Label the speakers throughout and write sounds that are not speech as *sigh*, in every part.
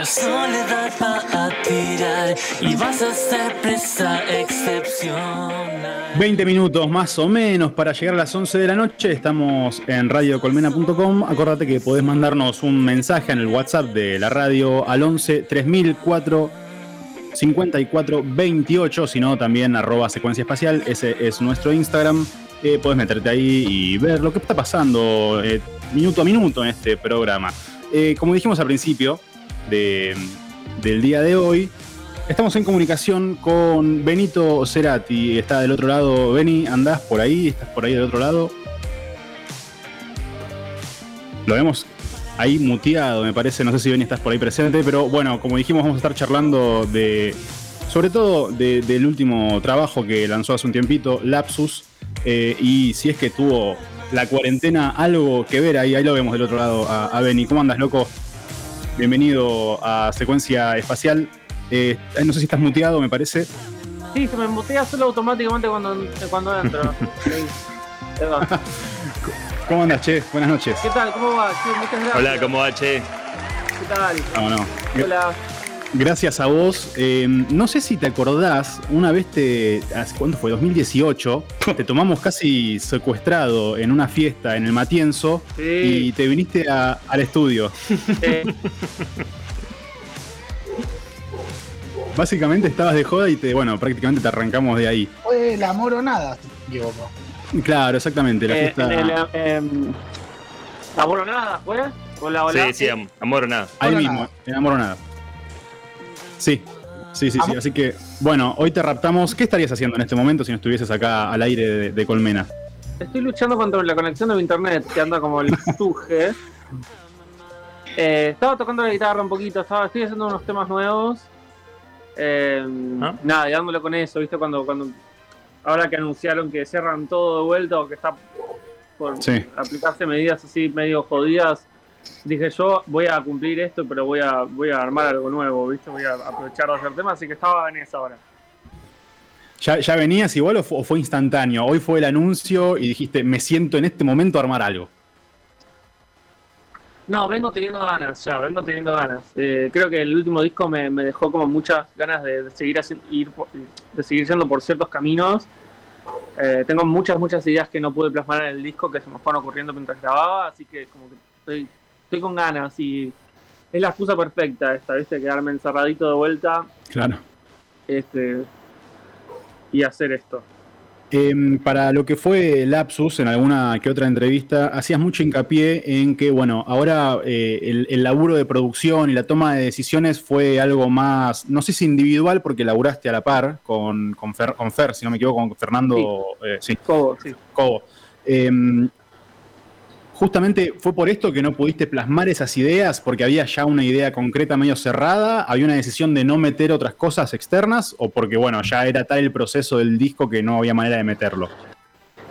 Speaker 1: La soledad va tirar y vas a ser presa excepcional.
Speaker 2: 20 minutos más o menos para llegar a las 11 de la noche. Estamos en radiocolmena.com. Acordate que podés mandarnos un mensaje en el WhatsApp de la radio al 11 3004 54 28, si no también arroba secuencia espacial, ese es nuestro Instagram. Eh, podés meterte ahí y ver lo que está pasando eh, minuto a minuto en este programa. Eh, como dijimos al principio de- del día de hoy, estamos en comunicación con Benito Cerati. Está del otro lado. Beni, ¿andás por ahí? ¿Estás por ahí del otro lado? Lo vemos ahí muteado, me parece. No sé si Beni estás por ahí presente, pero bueno, como dijimos, vamos a estar charlando de. Sobre todo de- del último trabajo que lanzó hace un tiempito, Lapsus, eh, y si es que tuvo la cuarentena algo que ver ahí, ahí lo vemos del otro lado a, a Beni. ¿Cómo andas, loco? Bienvenido a Secuencia Espacial. Eh, no sé si estás muteado, me parece.
Speaker 3: Sí, se me embotea solo automáticamente cuando, cuando entro. *laughs*
Speaker 2: ¿Cómo andas, che? Buenas noches.
Speaker 3: ¿Qué tal? ¿Cómo va? Sí, muchas gracias.
Speaker 4: Hola, ¿cómo va, Che?
Speaker 3: ¿Qué tal?
Speaker 2: No, no.
Speaker 3: Hola.
Speaker 2: Gracias a vos. Eh, no sé si te acordás, una vez te. ¿Cuánto fue? 2018. *laughs* Te tomamos casi secuestrado en una fiesta en el Matienzo y te viniste a- al estudio.
Speaker 3: eh, *laughs*
Speaker 2: Básicamente estabas de joda y te, bueno, prácticamente te arrancamos de ahí.
Speaker 5: Fue el amor o nada, si no me equivoco.
Speaker 2: Claro, exactamente. La
Speaker 3: eh,
Speaker 2: fiesta.
Speaker 3: el, eh, ¿Amor o nada fue? Hola, hola.
Speaker 4: Sí, sí, am- amor o nada.
Speaker 2: Ahí mismo,
Speaker 5: nada.
Speaker 2: en Amor o Nada. Sí, sí, sí, sí. Así que, bueno, hoy te raptamos. ¿Qué estarías haciendo en este momento si no estuvieses acá al aire de, de Colmena?
Speaker 3: Estoy luchando contra la conexión de mi internet, que anda como el *laughs* suje. Eh, estaba tocando la guitarra un poquito, estaba, estoy haciendo unos temas nuevos. Eh,
Speaker 4: ¿Ah?
Speaker 3: Nada, dándole con eso, ¿viste? Cuando, cuando ahora que anunciaron que cierran todo de vuelta o que está por
Speaker 2: Sí.
Speaker 3: aplicarse medidas así medio jodidas, dije yo voy a cumplir esto, pero voy a, voy a armar algo nuevo, ¿viste? Voy a aprovechar de hacer temas, así que estaba en esa ahora.
Speaker 2: ¿Ya, ya venías igual o fu- o fue, instantáneo? Hoy fue el anuncio y dijiste, me siento en este momento a armar algo.
Speaker 3: No, vengo teniendo ganas, ya, vengo teniendo ganas. Eh, creo que el último disco me, me dejó como muchas ganas de, de seguir haciendo, ir por- de seguir yendo por ciertos caminos. Eh, tengo muchas, muchas ideas que no pude plasmar en el disco que se me fueron ocurriendo mientras grababa, así que como que estoy, estoy con ganas y es la excusa perfecta esta, ¿viste? Quedarme encerradito de vuelta
Speaker 2: Claro.
Speaker 3: este, y hacer esto.
Speaker 2: Em, para lo que fue Lapsus, en alguna que otra entrevista, hacías mucho hincapié en que, bueno, ahora eh, el, el laburo de producción y la toma de decisiones fue algo más, no sé si individual, porque laburaste a la par con, con, Fer, con Fer, si no me equivoco, con Fernando, eh, sí,
Speaker 3: Todo, sí.
Speaker 2: Cobo. Justamente fue por esto que no pudiste plasmar esas ideas, porque había ya una idea concreta medio cerrada, había una decisión de no meter otras cosas externas, o porque, bueno, ya era tal el proceso del disco que no había manera de meterlo.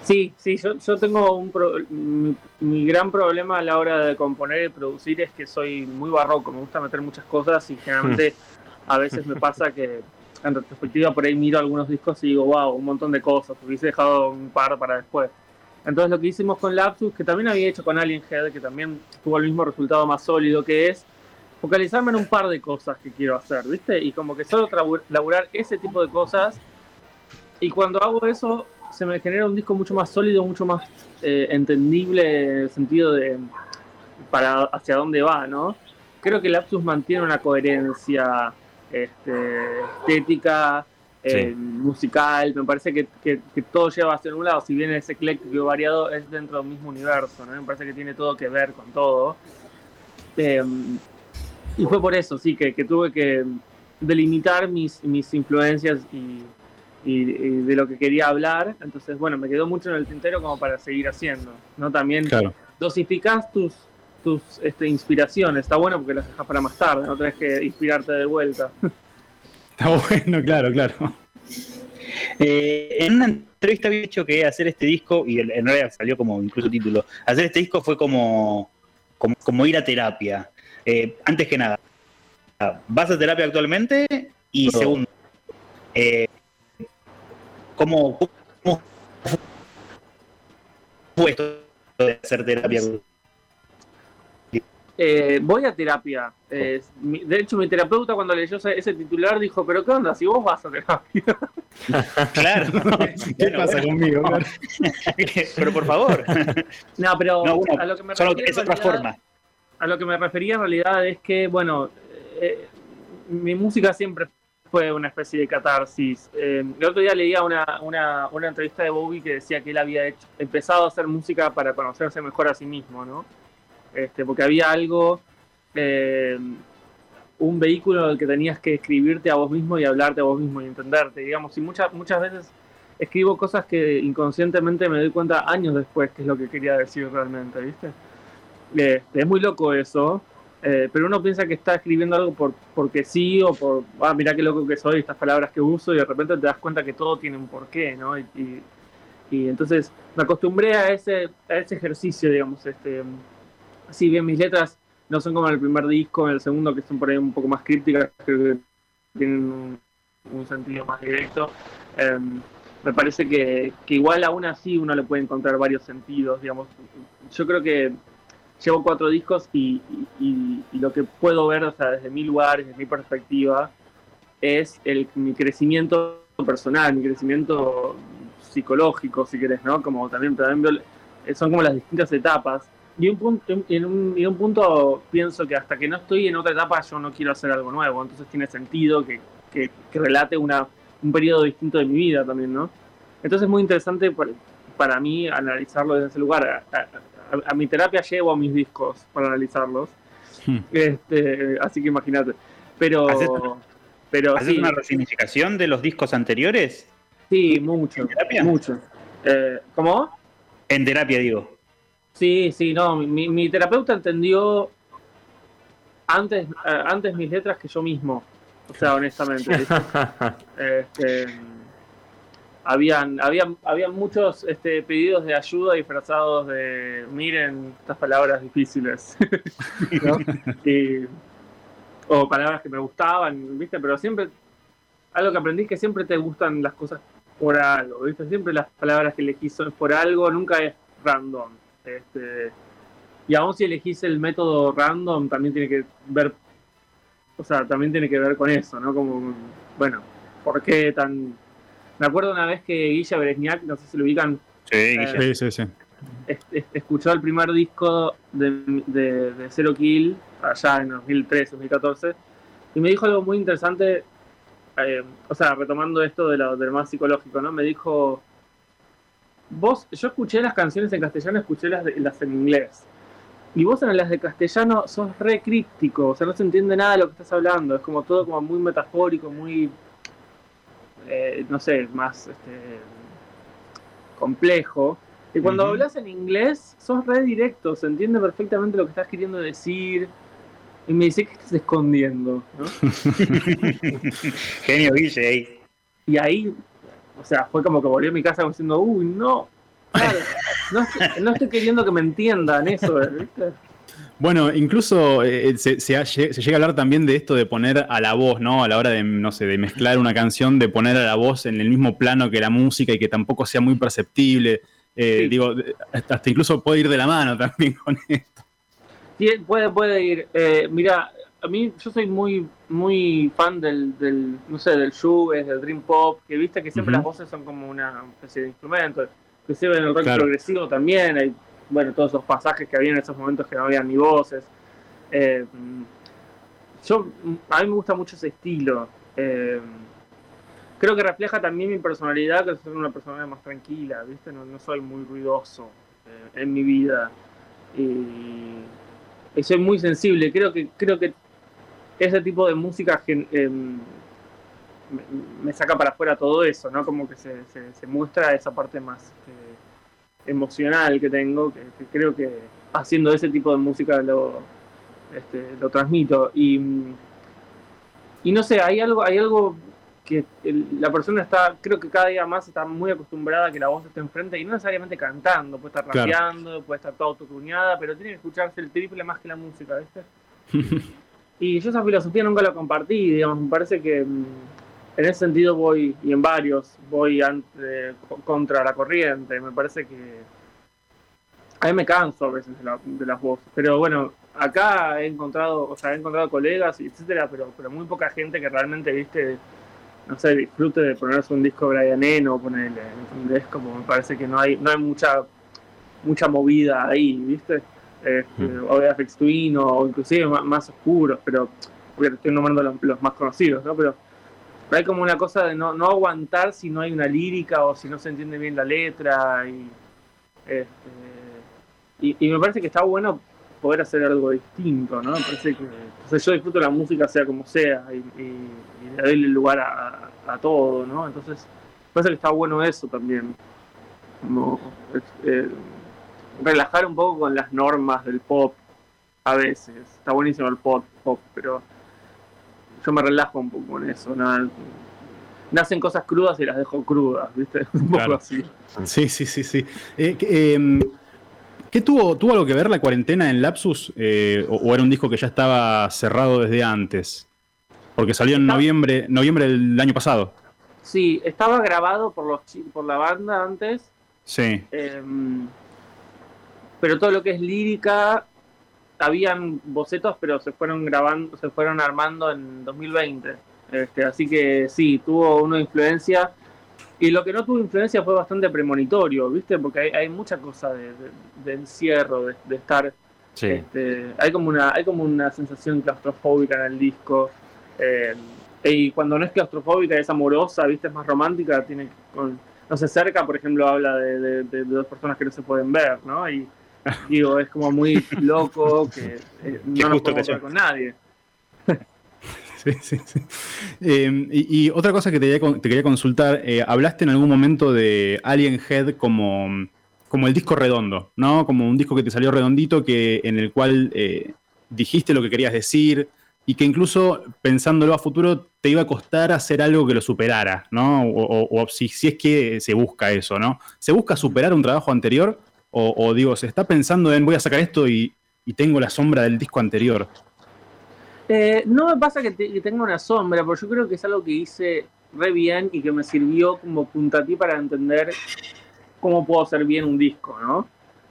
Speaker 3: Sí, sí, yo, yo tengo un pro- mi, mi gran problema a la hora de componer y producir es que soy muy barroco, me gusta meter muchas cosas y generalmente *laughs* a veces me pasa que en retrospectiva por ahí miro algunos discos y digo, wow, un montón de cosas, hubiese dejado un par para después. Entonces lo que hicimos con Lapsus, que también había hecho con Alien Head, que también tuvo el mismo resultado más sólido, que es focalizarme en un par de cosas que quiero hacer, ¿viste? Y como que solo laburar ese tipo de cosas. Y cuando hago eso, se me genera un disco mucho más sólido, mucho más eh, entendible en el sentido de para hacia dónde va, ¿no? Creo que Lapsus mantiene una coherencia este, estética, eh,
Speaker 4: Sí.
Speaker 3: musical, me parece que, que- que todo lleva hacia un lado, si bien es ecléctico y variado, es dentro del mismo universo, ¿no? Me parece que tiene todo que ver con todo. Eh, y fue por eso, sí, que, que tuve que delimitar mis, mis influencias y, y- y de lo que quería hablar. Entonces, bueno, me quedó mucho en el tintero como para seguir haciendo. ¿no? También
Speaker 2: Claro.
Speaker 3: dosificás tus, tus este, inspiraciones. Está bueno porque las dejas para más tarde, no tenés que inspirarte de vuelta. *laughs*
Speaker 2: Está bueno, *laughs* claro, claro.
Speaker 6: Eh, en una entrevista había dicho que hacer este disco, y en realidad salió como incluso título, hacer este disco fue como, como, como ir a terapia. Eh, antes que nada, ¿vas a terapia actualmente? Y
Speaker 2: No.
Speaker 6: segundo, eh, ¿cómo, cómo fue esto de hacer terapia?
Speaker 3: Eh, voy a terapia. Eh, mi- de hecho, mi terapeuta cuando leyó ese, ese titular dijo, pero ¿qué onda? Si vos vas a terapia. *laughs*
Speaker 6: Claro. *laughs*
Speaker 2: ¿Qué
Speaker 6: Bueno,
Speaker 2: pasa conmigo? *laughs*
Speaker 6: Pero por favor.
Speaker 3: No, pero
Speaker 6: No, bueno,
Speaker 3: a lo que me
Speaker 6: solo
Speaker 3: refiero
Speaker 6: es otra
Speaker 3: realidad-
Speaker 6: forma.
Speaker 3: a lo que me refería en realidad es que, bueno, eh, mi música siempre fue una especie de catarsis. Eh, el otro día leía una, una, una entrevista de Bowie que decía que él había hecho- empezado a hacer música para conocerse mejor a sí mismo, ¿no? Este, porque había algo, eh, un vehículo en el que tenías que escribirte a vos mismo y hablarte a vos mismo y entenderte, digamos. Y muchas, muchas veces escribo cosas que inconscientemente me doy cuenta años después que es lo que quería decir realmente, ¿viste? Este, es muy loco eso, eh, pero uno piensa que está escribiendo algo por, porque sí o por, ah, mirá qué loco que soy, estas palabras que uso, y de repente te das cuenta que todo tiene un porqué, ¿no? Y- y entonces me acostumbré a ese, a ese ejercicio, digamos. Este, si bien mis letras no son como en el primer disco, en el segundo, que son por ahí un poco más crípticas, creo que tienen un, sentido más directo. em, me parece que, que igual aún así uno le puede encontrar varios sentidos, digamos. Yo creo que llevo cuatro discos y, y- lo que puedo ver, o sea, desde mi lugar, desde mi perspectiva, es el, mi crecimiento personal, mi crecimiento psicológico, si querés, ¿no? Como también, también son como las distintas etapas. Y un punto, en un, y un punto pienso que hasta que no estoy en otra etapa yo no quiero hacer algo nuevo, entonces tiene sentido que, que- que relate una, un periodo distinto de mi vida también, ¿no? Entonces es muy interesante para, para mí analizarlo desde ese lugar. A, a- a- a mi terapia llevo a mis discos para analizarlos,
Speaker 2: Hmm.
Speaker 3: este, así que imagínate. Pero,
Speaker 6: ¿Haces-
Speaker 3: pero
Speaker 6: ¿Haces
Speaker 3: sí,
Speaker 6: una resignificación de los discos anteriores?
Speaker 3: sí, mucho,
Speaker 6: ¿En terapia?
Speaker 3: mucho. Eh, ¿Cómo?
Speaker 6: En terapia, digo.
Speaker 3: Sí, sí, no, mi, mi terapeuta entendió antes, eh, antes mis letras que yo mismo. O sea, honestamente. *laughs* Este, habían, habían, habían muchos este, pedidos de ayuda disfrazados de miren estas palabras difíciles. *laughs* ¿no? Y- o palabras que me gustaban, ¿viste? Pero siempre, algo que aprendí es que siempre te gustan las cosas por algo, ¿viste? Siempre las palabras que elegís son por algo, nunca es random. Este, y aún si elegís el método random, también tiene que ver, o sea, también tiene que ver con eso, ¿no? Como, bueno, ¿por qué tan...? Me acuerdo una vez que Guilla Beresniak, no sé si lo ubican,
Speaker 6: Sí,
Speaker 3: Eh,
Speaker 2: Sí, sí, sí.
Speaker 3: es- es- escuchó el primer disco de, de, de Zero Kill allá en 2013, 2014, y me dijo algo muy interesante, eh, o sea, retomando esto de lo, del más psicológico, ¿no? Me dijo, vos, yo escuché las canciones en castellano, escuché las, de- las en inglés, y vos en las de castellano sos re críptico, o sea, no se entiende nada de lo que estás hablando, es como todo como muy metafórico, muy, eh, no sé, más este, complejo. Y cuando hablas en inglés, sos re directo, se entiende perfectamente lo que estás queriendo decir. Y me dice, ¿qué estás escondiendo? ¿no? *laughs*
Speaker 6: Genio Guille ahí.
Speaker 3: Y ahí, o sea, fue como que volví a mi casa diciendo, uy, no, claro, no estoy, no estoy queriendo que me entiendan eso, ¿viste?
Speaker 2: Bueno, incluso eh, se, se ha- se llega a hablar también de esto de poner a la voz, ¿no? A la hora de, no sé, de mezclar una canción, de poner a la voz en el mismo plano que la música y que tampoco sea muy perceptible. Eh,
Speaker 3: Sí.
Speaker 2: Digo, hasta incluso puede ir de la mano también con esto.
Speaker 3: Sí, puede, puede ir. Eh, mira, a mí yo soy muy muy fan del, del no sé, del shoegaze, del dream pop, que viste que siempre las voces son como una especie de instrumento. Inclusive en el rock
Speaker 2: Claro.
Speaker 3: progresivo también hay, bueno, todos esos pasajes que había en esos momentos que no había ni voces. Eh, yo, a mí me gusta mucho ese estilo. Eh, creo que refleja también mi personalidad, que soy una persona más tranquila, ¿viste? No, no soy muy ruidoso eh, en mi vida. Y, y soy muy sensible. Creo que, creo que ese tipo de música gen- em, me, me saca para afuera todo eso, ¿no? Como que se, se- se muestra esa parte más este, emocional que tengo, que, que creo que haciendo ese tipo de música lo, este, lo transmito. Y, y no sé, hay algo, hay algo que el- la persona está, creo que cada día más está muy acostumbrada a que la voz esté enfrente y no necesariamente cantando, puede estar
Speaker 2: Claro.
Speaker 3: rapeando, puede estar toda autotuneada, pero tiene que escucharse el triple más que la música, ¿viste? *laughs* y yo esa filosofía nunca la compartí, digamos, me parece que mm, en ese sentido voy, y en varios, voy ante- co- contra la corriente, me parece que a mí me canso a veces de, la- de las voces. Pero bueno, acá he encontrado, o sea, he encontrado colegas, etcétera, pero, pero muy poca gente que realmente, viste, no sé, disfrute de ponerse un disco Brian Eno, ponerle, ¿entendés? Como me parece que no hay, no hay mucha, mucha movida ahí, viste. Este, O de Afex Twin, o inclusive más, más oscuros, pero, porque te estoy nombrando los, los más conocidos, ¿no? Pero hay como una cosa de no, no aguantar si no hay una lírica o si no se entiende bien la letra y, este, y, y me parece que está bueno poder hacer algo distinto, ¿no? Me parece que sea, yo disfruto la música sea como sea y, y- y le doy lugar a, a- a todo, ¿no? Entonces, me parece que está bueno eso también. Como, eh, relajar un poco con las normas del pop a veces. Está buenísimo el pop, pop pero yo me relajo un poco con eso. ¿no? Nacen cosas crudas y las dejo crudas, ¿viste? *laughs* Un poco
Speaker 2: Claro.
Speaker 3: así.
Speaker 2: Sí, sí, sí, sí. Eh, em, ¿Qué tuvo, tuvo algo que ver la cuarentena en Lapsus? Eh, o, o era un disco que ya estaba cerrado desde antes? Porque salió en noviembre, noviembre del año pasado.
Speaker 3: Sí, estaba grabado por los por la banda antes,
Speaker 2: Sí.
Speaker 3: Pero todo lo que es lírica habían bocetos, pero se fueron grabando, se fueron armando en 2020. Este, así que sí, tuvo una influencia. Y lo que no tuvo influencia fue bastante premonitorio, ¿viste? Porque hay, hay mucha cosa de, de- de encierro, de, de estar
Speaker 4: Sí.
Speaker 3: Este, hay como una hay como una sensación claustrofóbica en el disco eh, y cuando no es claustrofóbica es amorosa viste es más romántica tiene con, no se cerca por ejemplo habla de, de- de dos personas que no se pueden ver no y digo es como muy loco que eh, *laughs* no nos
Speaker 6: que
Speaker 3: podemos ver con nadie *laughs*
Speaker 2: Sí, sí, sí. Eh, y, y otra cosa que te quería, te quería consultar, eh, hablaste en algún momento de Alien Head como, como el disco redondo, ¿no? Como un disco que te salió redondito, que, en el cual eh, dijiste lo que querías decir y que incluso pensándolo a futuro te iba a costar hacer algo que lo superara, ¿no? O, o- o si, si es que se busca eso, ¿no? ¿Se busca superar un trabajo anterior? O, o digo, se está pensando en voy a sacar esto y, y tengo la sombra del disco anterior.
Speaker 3: Eh, no me pasa que, te- que tenga una sombra, pero yo creo que es algo que hice re bien y que me sirvió como puntapié para entender cómo puedo hacer bien un disco, ¿no?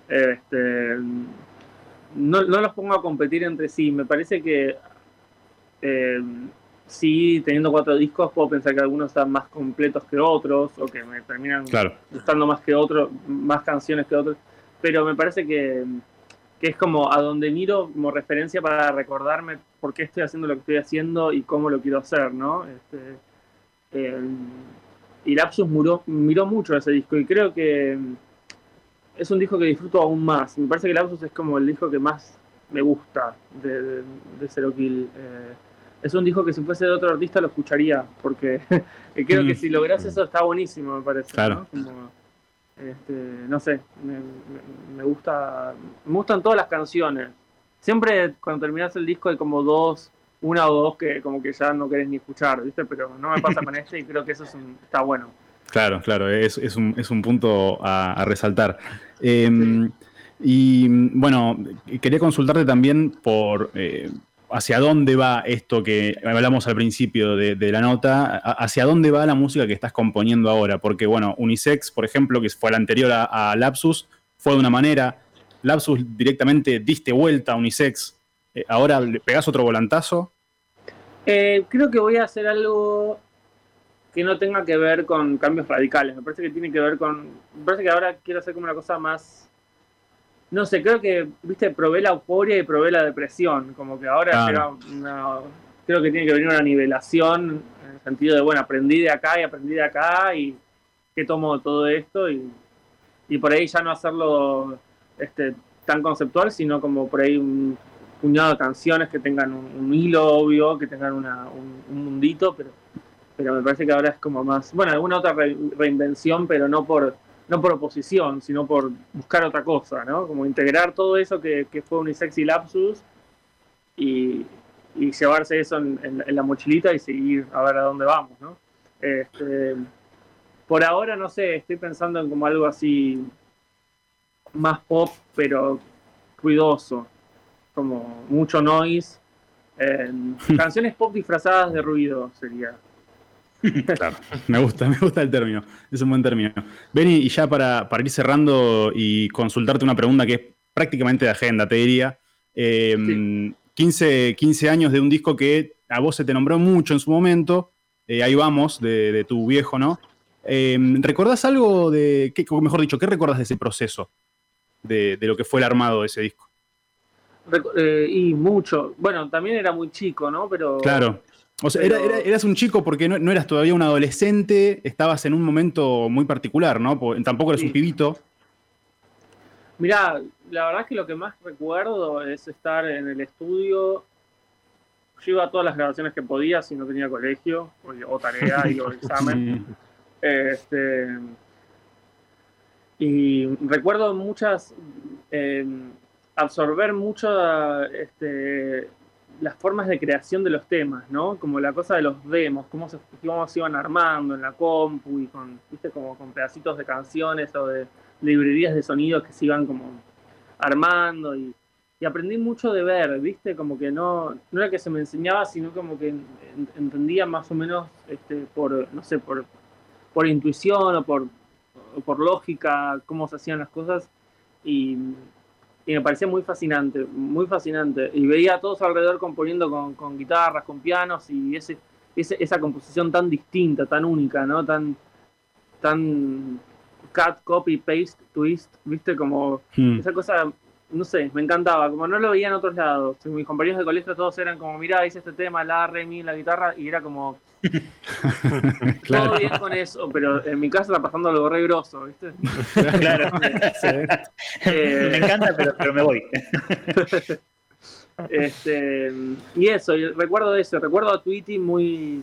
Speaker 3: Este, no, no los pongo a competir entre sí. Me parece que eh, sí, teniendo cuatro discos, puedo pensar que algunos están más completos que otros o que me terminan
Speaker 2: Claro.
Speaker 3: gustando más que otros, más canciones que otros, pero me parece que, que es como a donde miro como referencia para recordarme por qué estoy haciendo lo que estoy haciendo y cómo lo quiero hacer, ¿no? Este, eh, y Lapsus miró, miró mucho ese disco y creo que es un disco que disfruto aún más. Me parece que Lapsus es como el disco que más me gusta de, de, de Zero Kill. Eh, es un disco que si fuese de otro artista lo escucharía, porque *laughs* creo que
Speaker 2: Mm.
Speaker 3: si logras eso está buenísimo, me parece.
Speaker 2: Claro.
Speaker 3: ¿no? Como, este, no sé, me, me- gusta, me gustan todas las canciones. Siempre cuando terminas el disco hay como dos, una o dos que como que ya no querés ni escuchar, ¿viste? Pero no me pasa con este y creo que eso es un- está bueno.
Speaker 2: Claro, claro, es, es un, es un punto a, a resaltar. Eh, y bueno, quería consultarte también por eh, hacia dónde va esto que hablamos al principio de, la nota, hacia dónde va la música que estás componiendo ahora, porque bueno, Unisex, por ejemplo, que fue la anterior a, a Lapsus, fue de una manera, Lapsus directamente diste vuelta a Unisex, Eh, ahora le pegás otro volantazo.
Speaker 3: Eh, creo que voy a hacer algo que no tenga que ver con cambios radicales. Me parece que tiene que ver con. Me parece que ahora quiero hacer como una cosa más. No sé, creo que, viste, probé la euforia y probé la depresión. Como que ahora
Speaker 2: Claro.
Speaker 3: era una- creo que tiene que venir una nivelación en el sentido de, bueno, aprendí de acá y aprendí de acá y que tomo de todo esto y, y por ahí ya no hacerlo este, tan conceptual, sino como por ahí un puñado de canciones que tengan un, un hilo obvio, que tengan una- un, un mundito, pero, pero me parece que ahora es como más, bueno, alguna otra re- reinvención, pero no por, no por oposición, sino por buscar otra cosa, ¿no? Como integrar todo eso que, que fue Unisex y Lapsus y, y llevarse eso en, en- en la mochilita y seguir a ver a dónde vamos, ¿no? Este, por ahora, no sé, estoy pensando en como algo así más pop, pero ruidoso, como mucho noise. eh, *laughs* canciones pop disfrazadas de ruido sería. *laughs*
Speaker 2: Claro, me gusta, me gusta el término. Es un buen término. Benny, y ya para, para ir cerrando y consultarte una pregunta que es prácticamente de agenda, te diría. Eh, 15, 15 años de un disco que a vos se te nombró mucho en su momento. eh, ahí vamos, de, de tu viejo, ¿no? Eh, ¿Recordás algo de, qué, mejor dicho, qué recordás de ese proceso? De, de lo que fue el armado de ese disco.
Speaker 3: Eh, y mucho. Bueno, también era muy chico, ¿no? Pero.
Speaker 2: Claro. O sea,
Speaker 3: Pero-
Speaker 2: era- era- eras un chico porque no, no eras todavía un adolescente, estabas en un momento muy particular, ¿no? Tampoco eres
Speaker 3: Sí.
Speaker 2: un pibito.
Speaker 3: Mirá, la verdad es que lo que más recuerdo es estar en el estudio. Yo iba a todas las grabaciones que podía si no tenía colegio o, o tarea *laughs* y o examen. Este, y recuerdo muchas, eh, absorber mucho este, las formas de creación de los temas, ¿no? Como la cosa de los demos, cómo se, cómo se iban armando en la compu y con, viste, como con pedacitos de canciones o de librerías de sonidos que se iban como armando y, y aprendí mucho de ver, viste, como que no, no era que se me enseñaba, sino como que en- entendía más o menos este, por, no sé, por, por intuición o por, o por lógica cómo se hacían las cosas y, y me parecía muy fascinante, muy fascinante. Y veía a todos alrededor componiendo con, con guitarras, con pianos y ese, ese- esa composición tan distinta, tan única, ¿no? Tan, tan cut, copy, paste, twist, viste, como
Speaker 2: Hmm.
Speaker 3: esa cosa, no sé, me encantaba, como no lo veía en otros lados. Mis compañeros de colegio todos eran como, mirá, hice este tema, la, re, mi, la guitarra, y era como, *laughs*
Speaker 2: Claro.
Speaker 3: todo bien con eso, pero en mi casa está pasando algo re grosso, ¿viste? *laughs*
Speaker 6: Claro.
Speaker 3: Eh,
Speaker 6: me encanta, pero, pero me voy. *laughs*
Speaker 3: Este, y eso, y recuerdo eso, recuerdo a Tweety muy,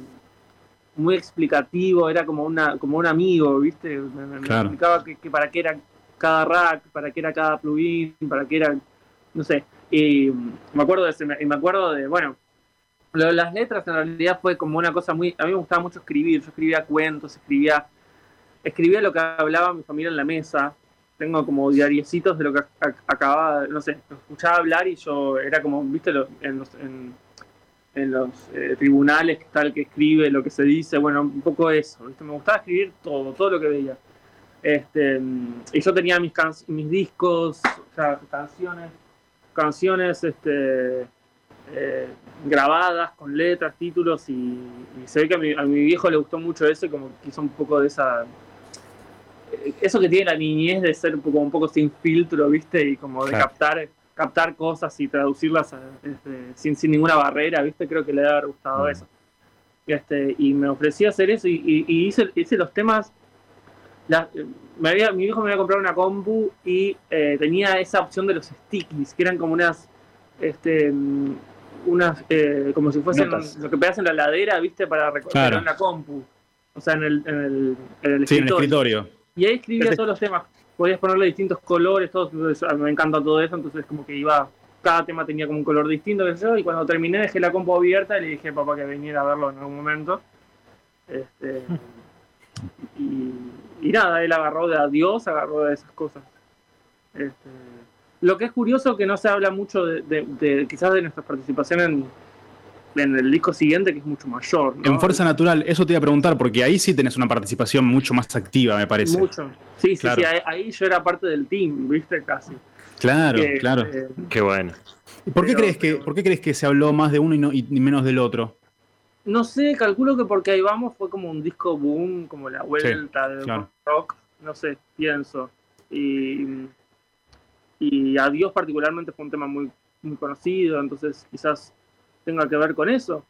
Speaker 3: muy explicativo, era como una, como un amigo, ¿viste? Me, me- me
Speaker 2: Claro.
Speaker 3: explicaba que, que para qué era cada rack, para qué era cada plugin, para qué era, no sé. Y me acuerdo de ese, y me acuerdo de, bueno, lo de las letras en realidad fue como una cosa muy, a mí me gustaba mucho escribir, yo escribía cuentos, escribía, escribía lo que hablaba mi familia en la mesa, tengo como diariecitos de lo que ac- acababa, no sé, escuchaba hablar y yo era como, viste, en los, en los eh, tribunales que está el que escribe lo que se dice, bueno, un poco eso, ¿viste? me gustaba escribir todo, todo lo que veía. Este, y yo tenía mis, can- mis discos, o sea, canciones, canciones este, eh, grabadas con letras, títulos, y, y se ve que a mi, a mi viejo le gustó mucho eso, y como que hizo un poco de esa eh, eso que tiene la niñez de ser un poco, un poco sin filtro, ¿viste? Y como de
Speaker 2: Claro.
Speaker 3: captar, captar cosas y traducirlas a- este, sin, sin ninguna barrera, ¿viste? Creo que le debe haber gustado
Speaker 2: Mm.
Speaker 3: eso. Este, y me ofrecí a hacer eso y, y- y hice, hice los temas. La- me había, mi viejo me había comprado una compu y eh, tenía esa opción de los stickies, que eran como unas. Este, mm, unas eh, como si fuesen
Speaker 6: Notas.
Speaker 3: lo que pegas en la ladera, ¿viste? Para recorrer
Speaker 2: Claro.
Speaker 3: la compu. O sea, en el, en el, en el
Speaker 2: Sí, en el
Speaker 3: escritorio.
Speaker 2: escritorio.
Speaker 3: Y ahí escribía
Speaker 6: Perfecto.
Speaker 3: todos los temas. Podías ponerle distintos colores, todos. entonces, mí me encanta todo eso. Entonces, como que iba. Cada tema tenía como un color distinto. qué sé yo, y cuando terminé, dejé la compu abierta y le dije a papá que viniera a verlo en algún momento. Este, *laughs* y, y nada, él agarró de adiós, agarró de esas cosas. Este, lo que es curioso que no se habla mucho de, de- de- quizás de nuestra participación en, en el disco siguiente, que es mucho mayor. ¿no?
Speaker 2: En Fuerza Natural, eso te iba a preguntar, porque ahí sí tenés una participación mucho más activa, me parece.
Speaker 3: Mucho. Sí, sí,
Speaker 2: Claro.
Speaker 3: sí, ahí, ahí yo era parte del team, ¿viste? Casi.
Speaker 2: Claro,
Speaker 3: Que,
Speaker 2: claro.
Speaker 3: eh,
Speaker 4: Qué bueno.
Speaker 2: ¿Y ¿Por qué,
Speaker 3: pero-
Speaker 2: crees que,
Speaker 3: pero-
Speaker 2: ¿Por qué crees que se habló más de uno y, no- y menos del otro?
Speaker 3: No sé, calculo que porque ahí vamos fue como un disco boom, como la vuelta del
Speaker 2: claro.
Speaker 3: rock, no sé, pienso. Y, y Adiós particularmente fue un tema muy, muy conocido, entonces quizás tenga que ver con eso.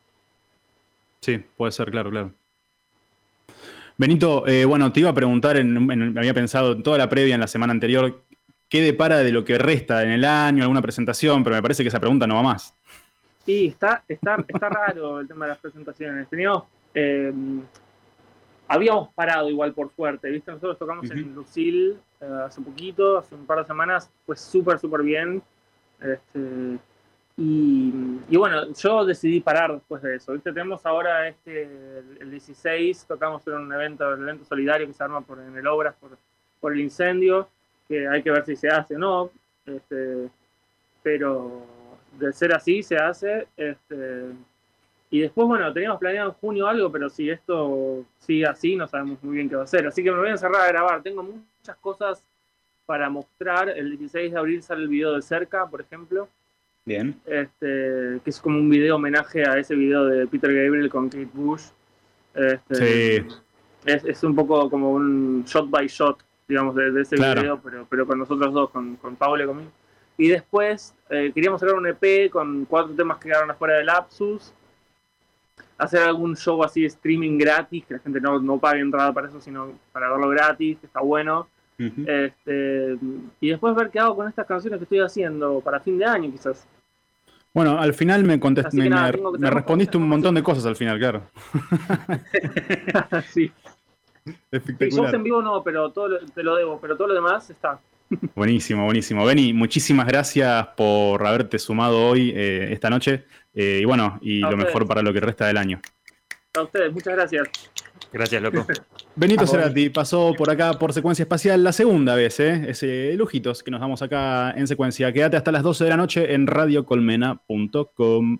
Speaker 2: Sí, puede ser, claro, claro. Benito, eh, bueno, te iba a preguntar, en, en- había pensado en toda la previa en la semana anterior, ¿qué depara de lo que resta en el año, alguna presentación? Pero me parece que esa pregunta no va más.
Speaker 3: Sí, está, está, está raro el tema de las presentaciones. Teníamos, eh, habíamos parado igual por suerte, ¿viste? Nosotros tocamos en Lucille eh, hace poquito, hace un par de semanas, fue súper, súper bien. Este, y, y bueno, yo decidí parar después de eso, ¿viste? Tenemos ahora este, el, el 16, tocamos en un evento, el evento solidario que se arma por, en el Obras por, por el incendio, que hay que ver si se hace o no. Este, pero de ser así se hace. Este, Y después, bueno, teníamos planeado en junio algo, pero si esto sigue así, no sabemos muy bien qué va a ser. Así que me voy a encerrar a grabar. Tengo muchas cosas para mostrar. El 16 de abril sale el video de cerca, por ejemplo.
Speaker 6: Bien.
Speaker 3: Este, que es como un video homenaje a ese video de Peter Gabriel con Kate Bush. Este,
Speaker 2: Sí.
Speaker 3: es, es un poco como un shot by shot, digamos, de, de ese
Speaker 2: Claro.
Speaker 3: video, pero, pero con nosotros dos, con, con Paula y conmigo. Y después eh, queríamos sacar un EP con cuatro temas que quedaron afuera del Lapsus. Hacer algún show así de streaming gratis, que la gente no, no pague entrada para eso, sino para verlo gratis, que está bueno. Este, y después ver qué hago con estas canciones que estoy haciendo para fin de año, quizás.
Speaker 2: Bueno, al final me, contest-
Speaker 3: Así que
Speaker 2: me,
Speaker 3: nada,
Speaker 2: respondiste un montón de cosas al final, claro. *laughs*
Speaker 3: sí. *laughs*
Speaker 2: Espectacular.
Speaker 3: en vivo no, pero todo lo- te lo debo, pero todo lo demás está.
Speaker 2: Buenísimo, buenísimo. Benny, muchísimas gracias por haberte sumado hoy, eh, esta noche. Eh, y bueno, y
Speaker 3: A
Speaker 2: lo
Speaker 3: ustedes.
Speaker 2: mejor para lo que resta del año.
Speaker 3: A ustedes, muchas gracias.
Speaker 4: Gracias, loco. *laughs*
Speaker 2: Benito. Cerati pasó por acá por secuencia espacial la segunda vez, ¿eh? Ese lujitos que nos damos acá en secuencia. Quédate hasta las 12 de la noche en radiocolmena.com.